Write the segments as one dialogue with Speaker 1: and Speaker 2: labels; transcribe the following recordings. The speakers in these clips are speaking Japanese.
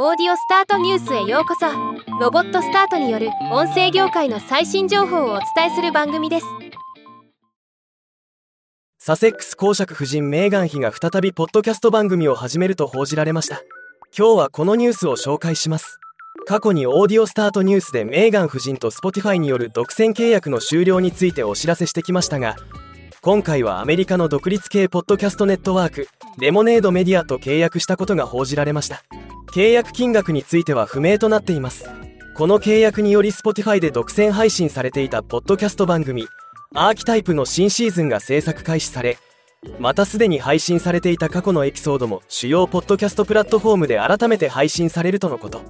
Speaker 1: オーディオスタートニュースへようこそ。ロボットスタートによる音声業界の最新情報をお伝えする番組です。
Speaker 2: サセックス公爵夫人メーガン妃が再びポッドキャスト番組を始めると報じられました。今日はこのニュースを紹介します。過去にオーディオスタートニュースでメーガン夫人と Spotify による独占契約の終了についてお知らせしてきましたが今回はアメリカの独立系ポッドキャストネットワークレモネードメディアと契約したことが報じられました。契約金額については不明となっています。この契約により Spotify で独占配信されていたポッドキャスト番組アーキタイプの新シーズンが制作開始されまたすでに配信されていた過去のエピソードも主要ポッドキャストプラットフォームで改めて配信されるとのこと。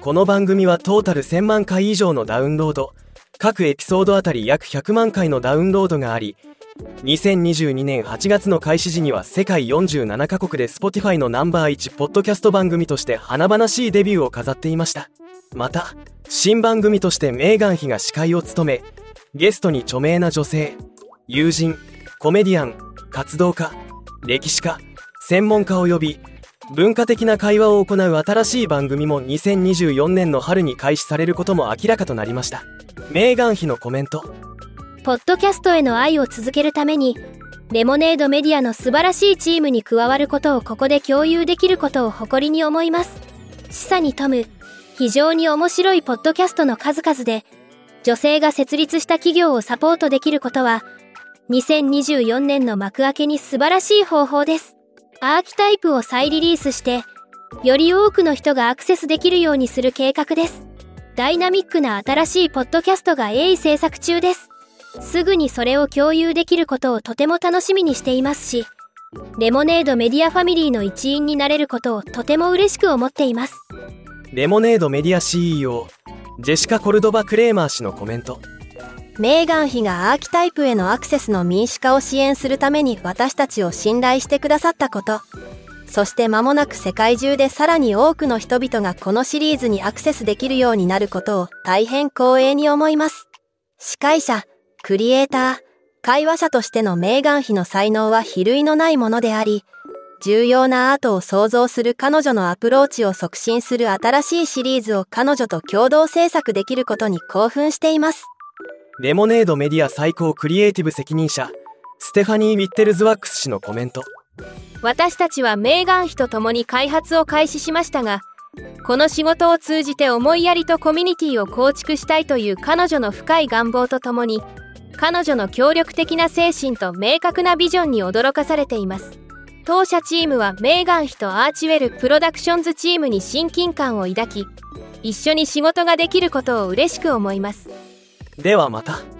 Speaker 2: この番組はトータル1000万回以上のダウンロード。各エピソードあたり約100万回のダウンロードがあり2022年8月の開始時には世界47カ国で Spotify のナンバー1ポッドキャスト番組として華々しいデビューを飾っていました。また新番組としてメーガン妃が司会を務めゲストに著名な女性友人コメディアン活動家歴史家専門家を呼び文化的な会話を行う新しい番組も2024年の春に開始されることも明らかとなりました。メーガン妃のコメント。
Speaker 1: ポッドキャストへの愛を続けるためにレモネードメディアの素晴らしいチームに加わることをここで共有できることを誇りに思います。示唆に富む非常に面白いポッドキャストの数々で女性が設立した企業をサポートできることは2024年の幕開けに素晴らしい方法です。アーキタイプを再リリースしてより多くの人がアクセスできるようにする計画です。ダイナミックな新しいポッドキャストが鋭意制作中です。すぐにそれを共有できることをとても楽しみにしていますしレモネードメディアファミリーの一員になれることをとても嬉しく思っています。
Speaker 2: レモネードメディア CEO ジェシカ・コルドバ・クレーマー氏のコメント。
Speaker 3: メーガン妃がアーキタイプへのアクセスの民主化を支援するために私たちを信頼してくださったこと。そして間もなく世界中でさらに多くの人々がこのシリーズにアクセスできるようになることを大変光栄に思います。司会者クリエイター会話者としてのメーガン妃の才能は比類のないものであり重要なアートを創造する彼女のアプローチを促進する新しいシリーズを彼女と共同制作できることに興奮しています。
Speaker 2: レモネードメディア最高クリエイティブ責任者ステファニー・ウィッテルズワックス氏のコメント。
Speaker 1: 私たちはメーガン妃と共に開発を開始しましたがこの仕事を通じて思いやりとコミュニティを構築したいという彼女の深い願望とともに彼女の協力的な精神と明確なビジョンに驚かされています当社チームはメーガン妃とアーチウェルプロダクションズチームに親近感を抱き一緒に仕事ができることを嬉しく思います
Speaker 2: ではまた。